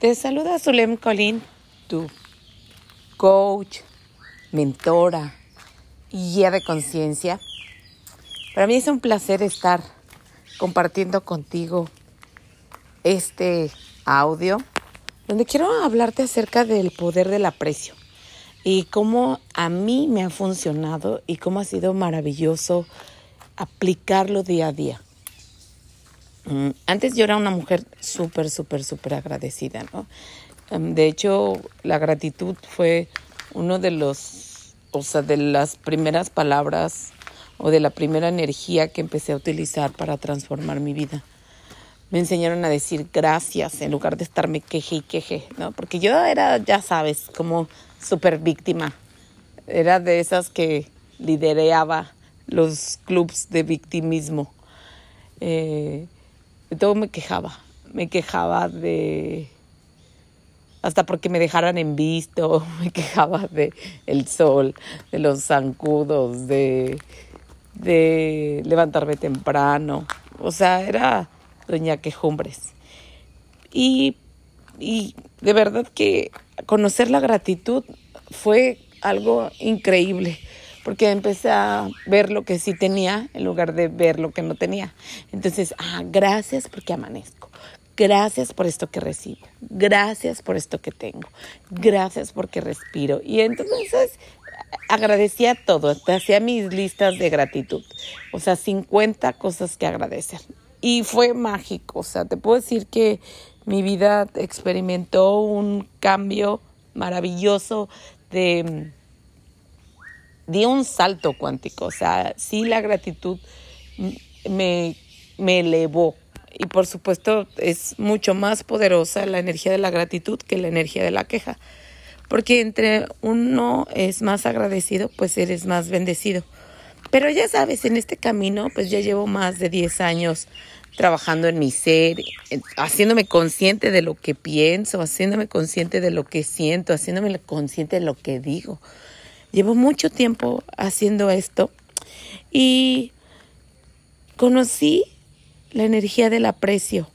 Te saluda Zulem Colín, tu coach, mentora y guía de conciencia. Para mí es un placer estar compartiendo contigo este audio donde quiero hablarte acerca del poder del aprecio y cómo a mí me ha funcionado y cómo ha sido maravilloso aplicarlo día a día. Mm, antes yo era una mujer súper, súper, súper agradecida, ¿no? Em, de hecho, la gratitud fue uno de los, o sea, de las primeras palabras o de la primera energía que empecé a utilizar para transformar mi vida. Me enseñaron a decir gracias en lugar de estarme queje y queje, ¿no? Porque yo era, ya sabes, como súper víctima. Era de esas que lideraba los clubs de victimismo. Eh, de todo me quejaba. Me quejaba de hasta porque me dejaran en visto, me quejaba de el sol, de los zancudos, de, de levantarme temprano. O sea, era doña quejumbres. Y, y de verdad que conocer la gratitud fue algo increíble porque empecé a ver lo que sí tenía en lugar de ver lo que no tenía. Entonces, ah, gracias porque amanezco. Gracias por esto que recibo. Gracias por esto que tengo. Gracias porque respiro. Y entonces agradecía todo. Hacía mis listas de gratitud. O sea, 50 cosas que agradecer. Y fue mágico. O sea, te puedo decir que mi vida experimentó un cambio maravilloso de di un salto cuántico, o sea, sí la gratitud me, me elevó. Y por supuesto es mucho más poderosa la energía de la gratitud que la energía de la queja. Porque entre uno es más agradecido, pues eres más bendecido. Pero ya sabes, en este camino, pues ya llevo más de 10 años trabajando en mi ser, haciéndome consciente de lo que pienso, haciéndome consciente de lo que siento, haciéndome consciente de lo que digo. Llevo mucho tiempo haciendo esto y conocí la energía del aprecio,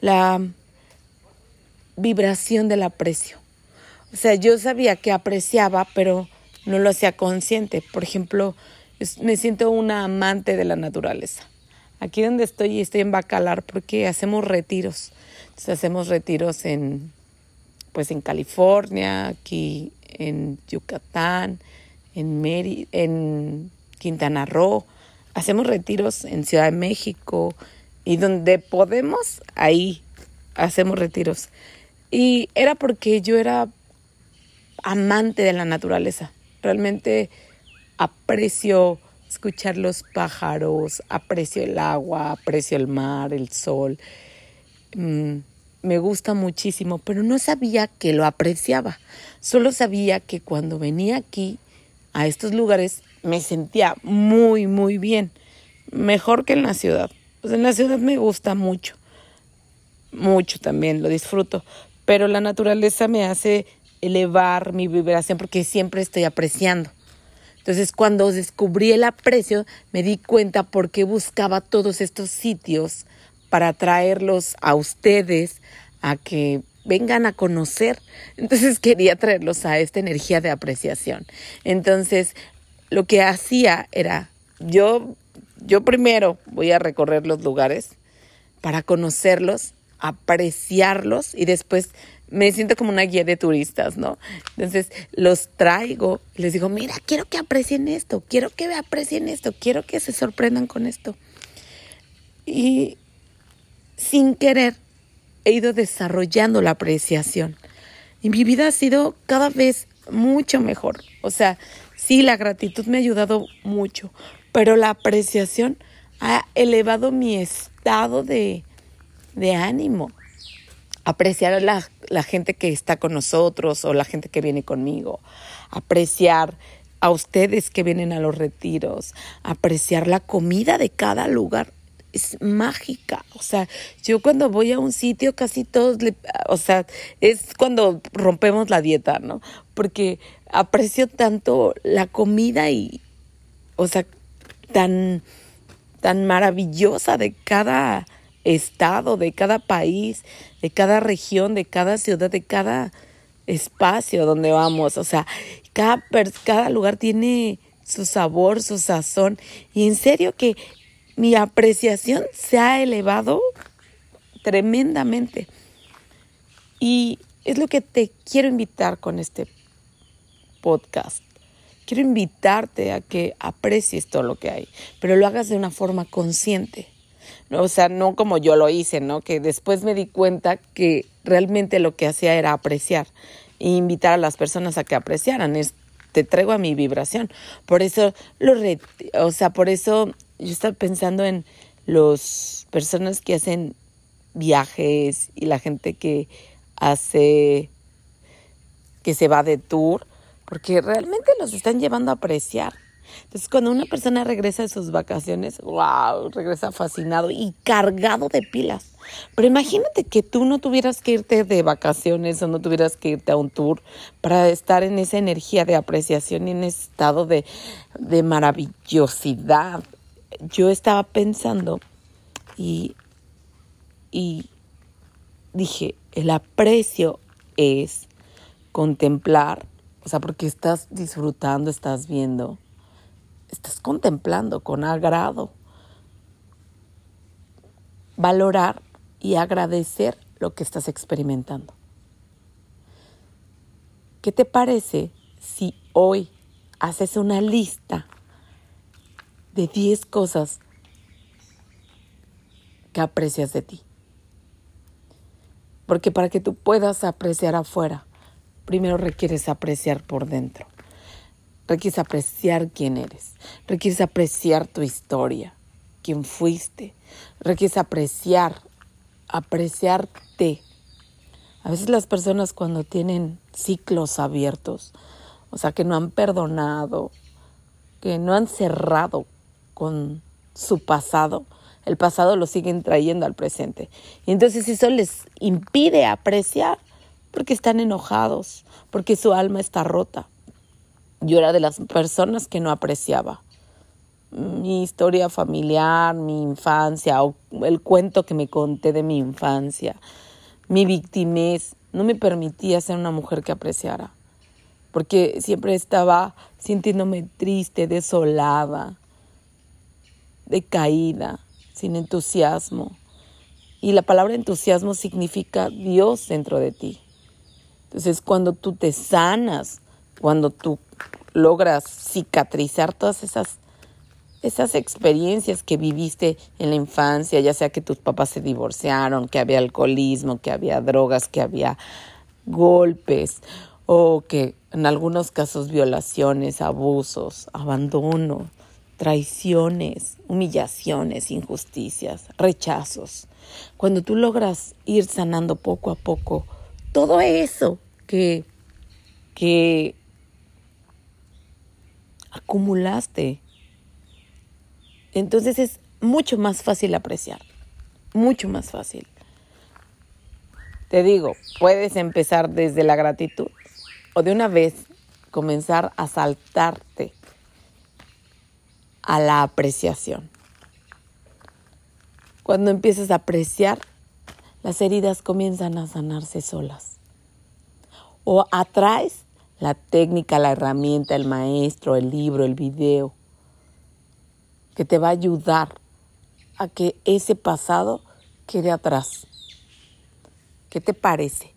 la vibración del aprecio. O sea, yo sabía que apreciaba, pero no lo hacía consciente. Por ejemplo, me siento una amante de la naturaleza. Aquí donde estoy, estoy en Bacalar porque hacemos retiros. Entonces hacemos retiros en, pues en California, aquí en Yucatán, en, Meri, en Quintana Roo, hacemos retiros en Ciudad de México y donde podemos, ahí hacemos retiros. Y era porque yo era amante de la naturaleza. Realmente aprecio escuchar los pájaros, aprecio el agua, aprecio el mar, el sol. Mm, me gusta muchísimo, pero no sabía que lo apreciaba. Solo sabía que cuando venía aquí, a estos lugares, me sentía muy, muy bien. Mejor que en la ciudad. Pues en la ciudad me gusta mucho. Mucho también, lo disfruto. Pero la naturaleza me hace elevar mi vibración porque siempre estoy apreciando. Entonces, cuando descubrí el aprecio, me di cuenta por qué buscaba todos estos sitios para traerlos a ustedes a que vengan a conocer. Entonces quería traerlos a esta energía de apreciación. Entonces, lo que hacía era, yo, yo primero voy a recorrer los lugares para conocerlos, apreciarlos y después me siento como una guía de turistas, ¿no? Entonces los traigo, les digo, mira, quiero que aprecien esto, quiero que aprecien esto, quiero que se sorprendan con esto. Y sin querer he ido desarrollando la apreciación. Y mi vida ha sido cada vez mucho mejor. O sea, sí, la gratitud me ha ayudado mucho, pero la apreciación ha elevado mi estado de, de ánimo. Apreciar a la, la gente que está con nosotros o la gente que viene conmigo. Apreciar a ustedes que vienen a los retiros. Apreciar la comida de cada lugar es mágica. O sea, yo cuando voy a un sitio casi todos, le, o sea, es cuando rompemos la dieta, ¿no? Porque aprecio tanto la comida y, o sea, tan, tan maravillosa de cada estado, de cada país, de cada región, de cada ciudad, de cada espacio donde vamos. O sea, cada, cada lugar tiene su sabor, su sazón. Y en serio que mi apreciación se ha elevado tremendamente. Y es lo que te quiero invitar con este podcast. Quiero invitarte a que aprecies todo lo que hay, pero lo hagas de una forma consciente. O sea, no como yo lo hice, ¿no? Que después me di cuenta que realmente lo que hacía era apreciar e invitar a las personas a que apreciaran. Es, te traigo a mi vibración. Por eso lo o sea, por eso yo estaba pensando en las personas que hacen viajes y la gente que hace que se va de tour, porque realmente los están llevando a apreciar. Entonces, cuando una persona regresa de sus vacaciones, wow, regresa fascinado y cargado de pilas. Pero imagínate que tú no tuvieras que irte de vacaciones o no tuvieras que irte a un tour para estar en esa energía de apreciación y en ese estado de, de maravillosidad. Yo estaba pensando y, y dije, el aprecio es contemplar, o sea, porque estás disfrutando, estás viendo estás contemplando con agrado. Valorar y agradecer lo que estás experimentando. ¿Qué te parece si hoy haces una lista de 10 cosas que aprecias de ti? Porque para que tú puedas apreciar afuera, primero requieres apreciar por dentro requieres apreciar quién eres, requieres apreciar tu historia, quién fuiste, requieres apreciar, apreciarte. A veces las personas cuando tienen ciclos abiertos, o sea, que no han perdonado, que no han cerrado con su pasado, el pasado lo siguen trayendo al presente. Y entonces eso les impide apreciar porque están enojados, porque su alma está rota. Yo era de las personas que no apreciaba mi historia familiar, mi infancia, o el cuento que me conté de mi infancia, mi victimez, no me permitía ser una mujer que apreciara, porque siempre estaba sintiéndome triste, desolada, decaída, sin entusiasmo. Y la palabra entusiasmo significa Dios dentro de ti. Entonces, cuando tú te sanas, cuando tú logras cicatrizar todas esas, esas experiencias que viviste en la infancia, ya sea que tus papás se divorciaron, que había alcoholismo, que había drogas, que había golpes o que en algunos casos violaciones, abusos, abandono, traiciones, humillaciones, injusticias, rechazos. Cuando tú logras ir sanando poco a poco todo eso que, que acumulaste. Entonces es mucho más fácil apreciar, mucho más fácil. Te digo, puedes empezar desde la gratitud o de una vez comenzar a saltarte a la apreciación. Cuando empiezas a apreciar, las heridas comienzan a sanarse solas. O atraes la técnica, la herramienta, el maestro, el libro, el video, que te va a ayudar a que ese pasado quede atrás. ¿Qué te parece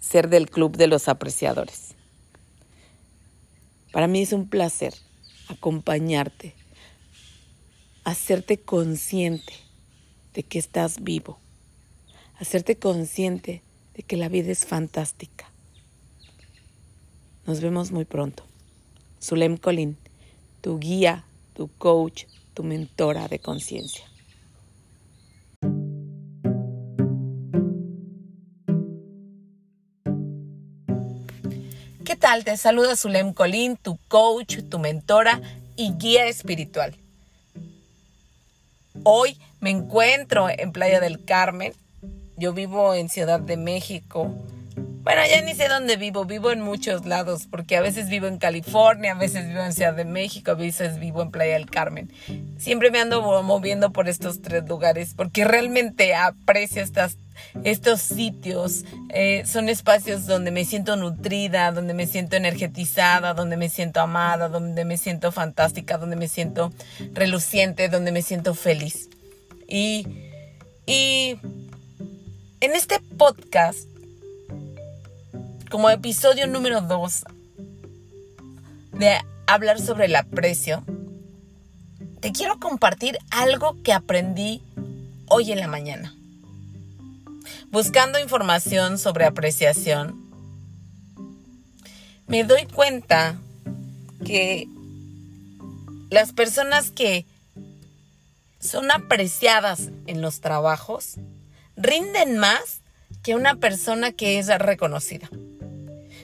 ser del club de los apreciadores? Para mí es un placer acompañarte, hacerte consciente de que estás vivo, hacerte consciente de que la vida es fantástica nos vemos muy pronto. Zulem Colín, tu guía, tu coach, tu mentora de conciencia. ¿Qué tal? Te saluda Zulem Colín, tu coach, tu mentora y guía espiritual. Hoy me encuentro en Playa del Carmen. Yo vivo en Ciudad de México Bueno, ya ni sé dónde vivo, vivo en muchos lados, porque a veces vivo en California, a veces vivo en Ciudad de México, a veces vivo en Playa del Carmen. Siempre me ando moviendo por estos tres lugares, porque realmente aprecio estas, estos sitios. Eh, son espacios donde me siento nutrida, donde me siento energetizada, donde me siento amada, donde me siento fantástica, donde me siento reluciente, donde me siento feliz. Y, y en este podcast como episodio número 2 de hablar sobre el aprecio, te quiero compartir algo que aprendí hoy en la mañana. Buscando información sobre apreciación, me doy cuenta que las personas que son apreciadas en los trabajos rinden más que una persona que es reconocida.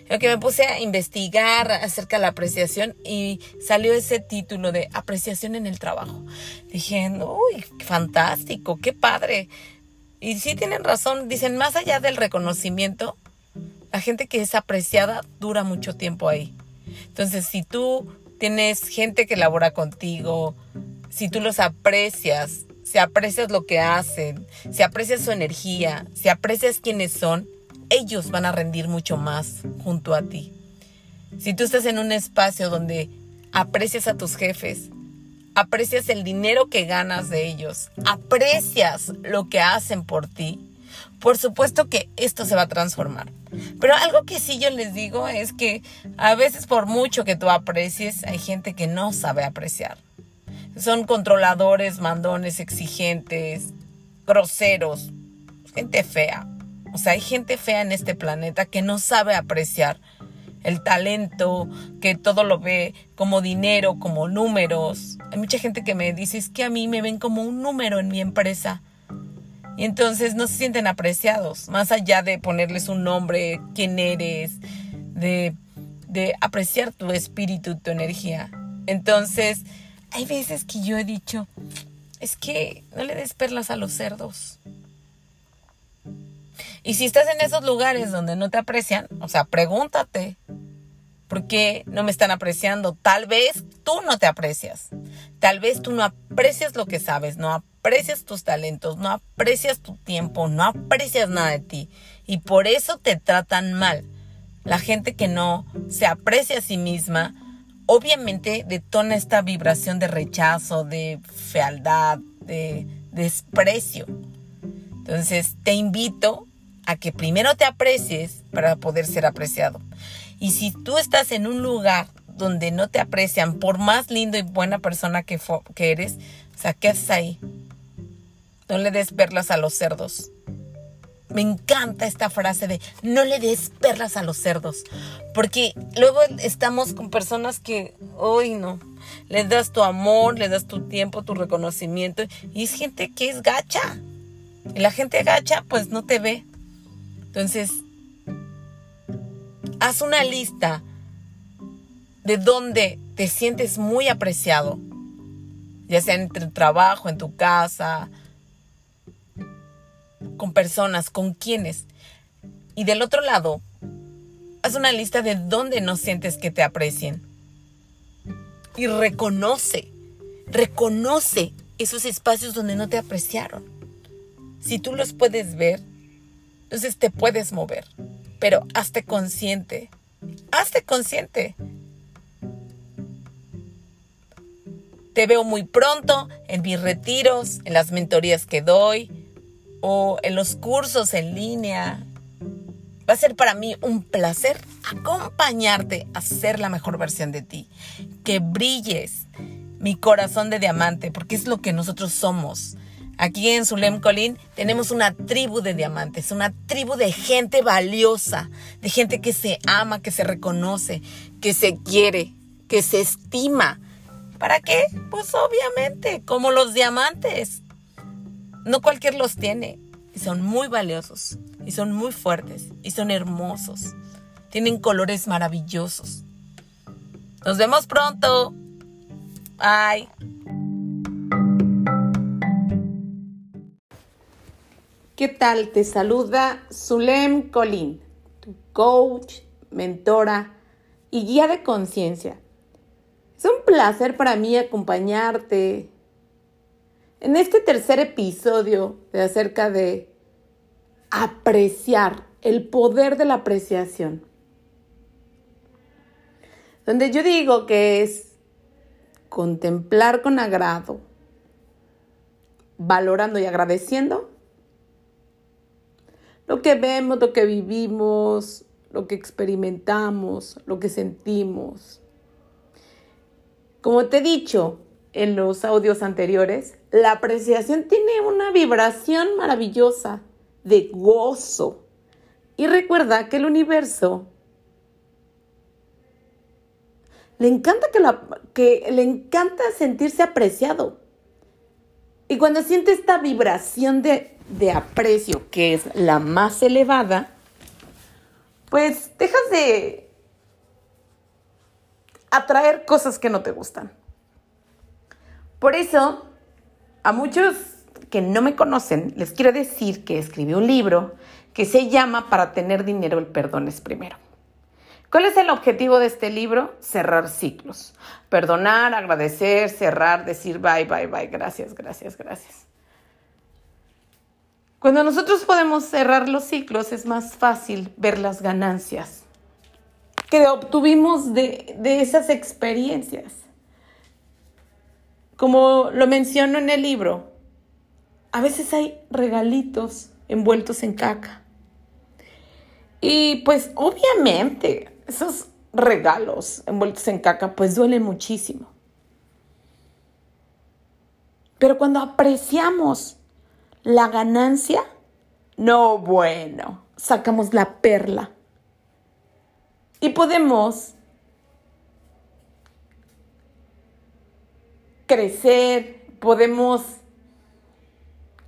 Lo que me puse a investigar acerca de la apreciación y salió ese título de apreciación en el trabajo. Dije, uy, fantástico, qué padre. Y sí tienen razón, dicen, más allá del reconocimiento, la gente que es apreciada dura mucho tiempo ahí. Entonces, si tú tienes gente que labora contigo, si tú los aprecias, si aprecias lo que hacen, si aprecias su energía, si aprecias quiénes son, ellos van a rendir mucho más junto a ti. Si tú estás en un espacio donde aprecias a tus jefes, aprecias el dinero que ganas de ellos, aprecias lo que hacen por ti, por supuesto que esto se va a transformar. Pero algo que sí yo les digo es que a veces por mucho que tú aprecies, hay gente que no sabe apreciar. Son controladores, mandones, exigentes, groseros, gente fea. O sea, hay gente fea en este planeta que no sabe apreciar el talento, que todo lo ve como dinero, como números. Hay mucha gente que me dice, es que a mí me ven como un número en mi empresa. Y entonces no se sienten apreciados, más allá de ponerles un nombre, quién eres, de, de apreciar tu espíritu, tu energía. Entonces, hay veces que yo he dicho, es que no le des perlas a los cerdos. Y si estás en esos lugares donde no te aprecian, o sea, pregúntate, ¿por qué no me están apreciando? Tal vez tú no te aprecias. Tal vez tú no aprecias lo que sabes, no aprecias tus talentos, no aprecias tu tiempo, no aprecias nada de ti. Y por eso te tratan mal. La gente que no se aprecia a sí misma, obviamente detona esta vibración de rechazo, de fealdad, de desprecio. Entonces te invito a que primero te aprecies para poder ser apreciado. Y si tú estás en un lugar donde no te aprecian, por más lindo y buena persona que, que eres, o sea, ¿qué haces ahí? No le des perlas a los cerdos. Me encanta esta frase de no le des perlas a los cerdos. Porque luego estamos con personas que, hoy no, le das tu amor, le das tu tiempo, tu reconocimiento. Y es gente que es gacha. Y la gente gacha pues no te ve. Entonces, haz una lista de donde te sientes muy apreciado, ya sea en tu trabajo, en tu casa, con personas, con quienes. Y del otro lado, haz una lista de donde no sientes que te aprecien. Y reconoce, reconoce esos espacios donde no te apreciaron. Si tú los puedes ver, entonces te puedes mover, pero hazte consciente, hazte consciente. Te veo muy pronto en mis retiros, en las mentorías que doy o en los cursos en línea. Va a ser para mí un placer acompañarte a ser la mejor versión de ti. Que brilles mi corazón de diamante, porque es lo que nosotros somos. Aquí en Zulem Colín tenemos una tribu de diamantes, una tribu de gente valiosa, de gente que se ama, que se reconoce, que se quiere, que se estima. ¿Para qué? Pues obviamente, como los diamantes. No cualquier los tiene. Y son muy valiosos, y son muy fuertes, y son hermosos. Tienen colores maravillosos. Nos vemos pronto. Bye. ¿Qué tal? Te saluda Zulem Colín. tu coach, mentora y guía de conciencia. Es un placer para mí acompañarte en este tercer episodio de acerca de apreciar, el poder de la apreciación. Donde yo digo que es contemplar con agrado, valorando y agradeciendo lo que vemos, lo que vivimos, lo que experimentamos, lo que sentimos. Como te he dicho en los audios anteriores, la apreciación tiene una vibración maravillosa de gozo. Y recuerda que el universo le encanta que, le encanta sentirse apreciado. Y cuando siente esta vibración de, de aprecio, que es la más elevada, pues dejas de atraer cosas que no te gustan. Por eso, a muchos que no me conocen, les quiero decir que escribí un libro que se llama Para tener dinero el perdón es primero. ¿Cuál es el objetivo de este libro? Cerrar ciclos. Perdonar, agradecer, cerrar, decir bye, bye, bye, gracias, gracias, gracias. Cuando nosotros podemos cerrar los ciclos es más fácil ver las ganancias que obtuvimos de, esas experiencias. Como lo menciono en el libro, a veces hay regalitos envueltos en caca. Y pues obviamente esos regalos envueltos en caca pues duelen muchísimo. Pero cuando apreciamos la ganancia, no, bueno, sacamos la perla. Y podemos crecer, podemos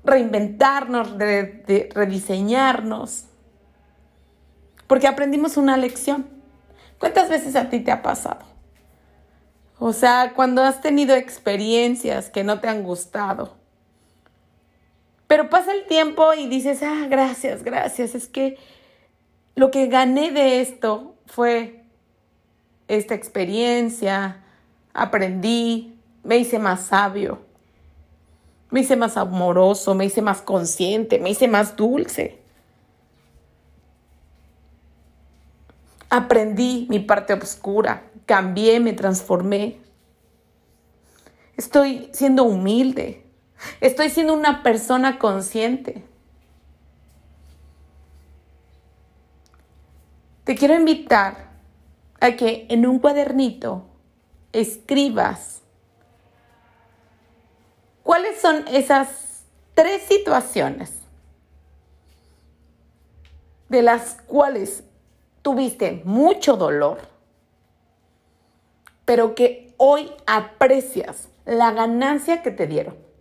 reinventarnos, rediseñarnos, porque aprendimos una lección. ¿Cuántas veces a ti te ha pasado? O sea, cuando has tenido experiencias que no te han gustado, pero pasa el tiempo y dices, ah, gracias, gracias. Es que lo que gané de esto fue esta experiencia, aprendí, me hice más sabio, me hice más amoroso, me hice más consciente, me hice más dulce. Aprendí mi parte oscura, cambié, me transformé. Estoy siendo humilde, Estoy siendo una persona consciente. Te quiero invitar a que en un cuadernito escribas cuáles son esas tres situaciones de las cuales tuviste mucho dolor, pero que hoy aprecias la ganancia que te dieron.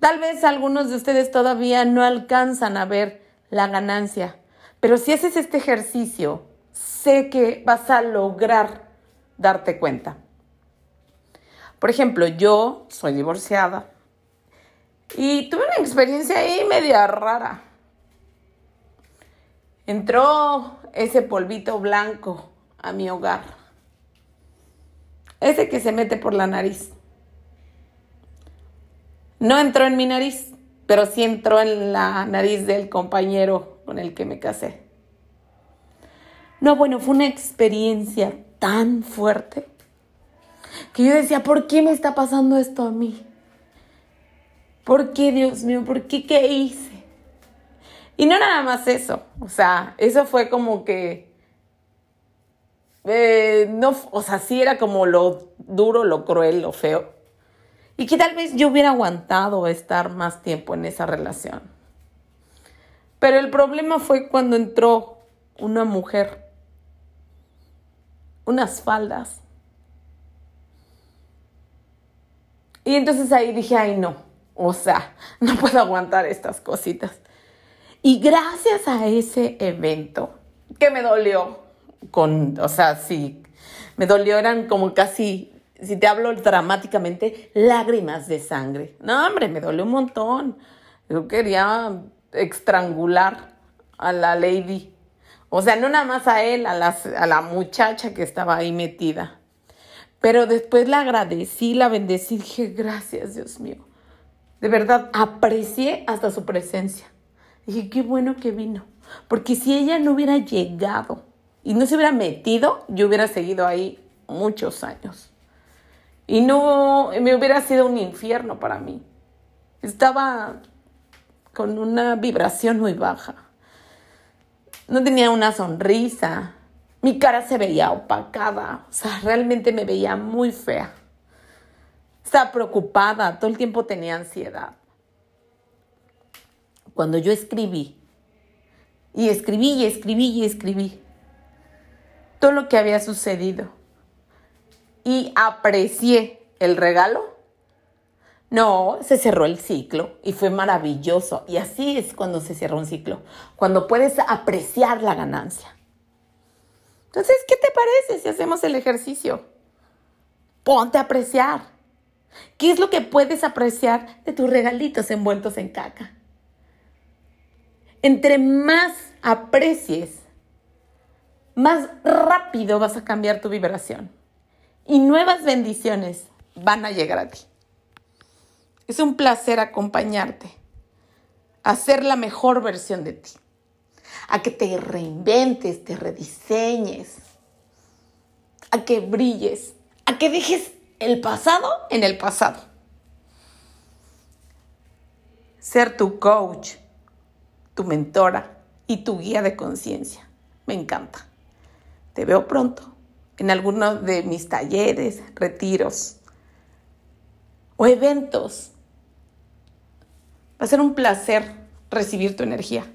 Tal vez algunos de ustedes todavía no alcanzan a ver la ganancia, pero si haces este ejercicio, sé que vas a lograr darte cuenta. Por ejemplo, yo soy divorciada y tuve una experiencia ahí media rara. Entró ese polvito blanco a mi hogar. Ese que se mete por la nariz. No entró en mi nariz, pero sí entró en la nariz del compañero con el que me casé. No, bueno, fue una experiencia tan fuerte que yo decía, ¿por qué me está pasando esto a mí? ¿Por qué, Dios mío? ¿Por qué qué hice? Y no nada más eso, o sea, eso fue como que, eh, no, o sea, sí era como lo duro, lo cruel, lo feo, y que tal vez yo hubiera aguantado estar más tiempo en esa relación. Pero el problema fue cuando entró una mujer, unas faldas. Y entonces ahí dije, ay no, o sea, no puedo aguantar estas cositas. Y gracias a ese evento, que me dolió, con, o sea, sí, me dolió, eran como casi si te hablo dramáticamente, lágrimas de sangre. No, hombre, me dolió un montón. Yo quería estrangular a la lady. O sea, no nada más a él, a, a la muchacha que estaba ahí metida. Pero después la agradecí, la bendecí, dije, gracias Dios mío. De verdad, aprecié hasta su presencia. Dije, qué bueno que vino. Porque si ella no hubiera llegado y no se hubiera metido, yo hubiera seguido ahí muchos años. Y no, me hubiera sido un infierno para mí. Estaba con una vibración muy baja. No tenía una sonrisa. Mi cara se veía opacada. O sea, realmente me veía muy fea. Estaba preocupada. Todo el tiempo tenía ansiedad. Cuando yo escribí, y escribí y escribí y escribí todo lo que había sucedido y aprecié el regalo, no, se cerró el ciclo y fue maravilloso. Y así es cuando se cierra un ciclo, cuando puedes apreciar la ganancia. Entonces, ¿qué te parece si hacemos el ejercicio? Ponte a apreciar. ¿Qué es lo que puedes apreciar de tus regalitos envueltos en caca? Entre más aprecies, más rápido vas a cambiar tu vibración y nuevas bendiciones van a llegar a ti. Es un placer acompañarte a ser la mejor versión de ti, a que te reinventes, te rediseñes, a que brilles, a que dejes el pasado en el pasado. Ser tu coach, tu mentora y tu guía de conciencia. Me encanta. Te veo pronto en alguno de mis talleres, retiros o eventos. Va a ser un placer recibir tu energía.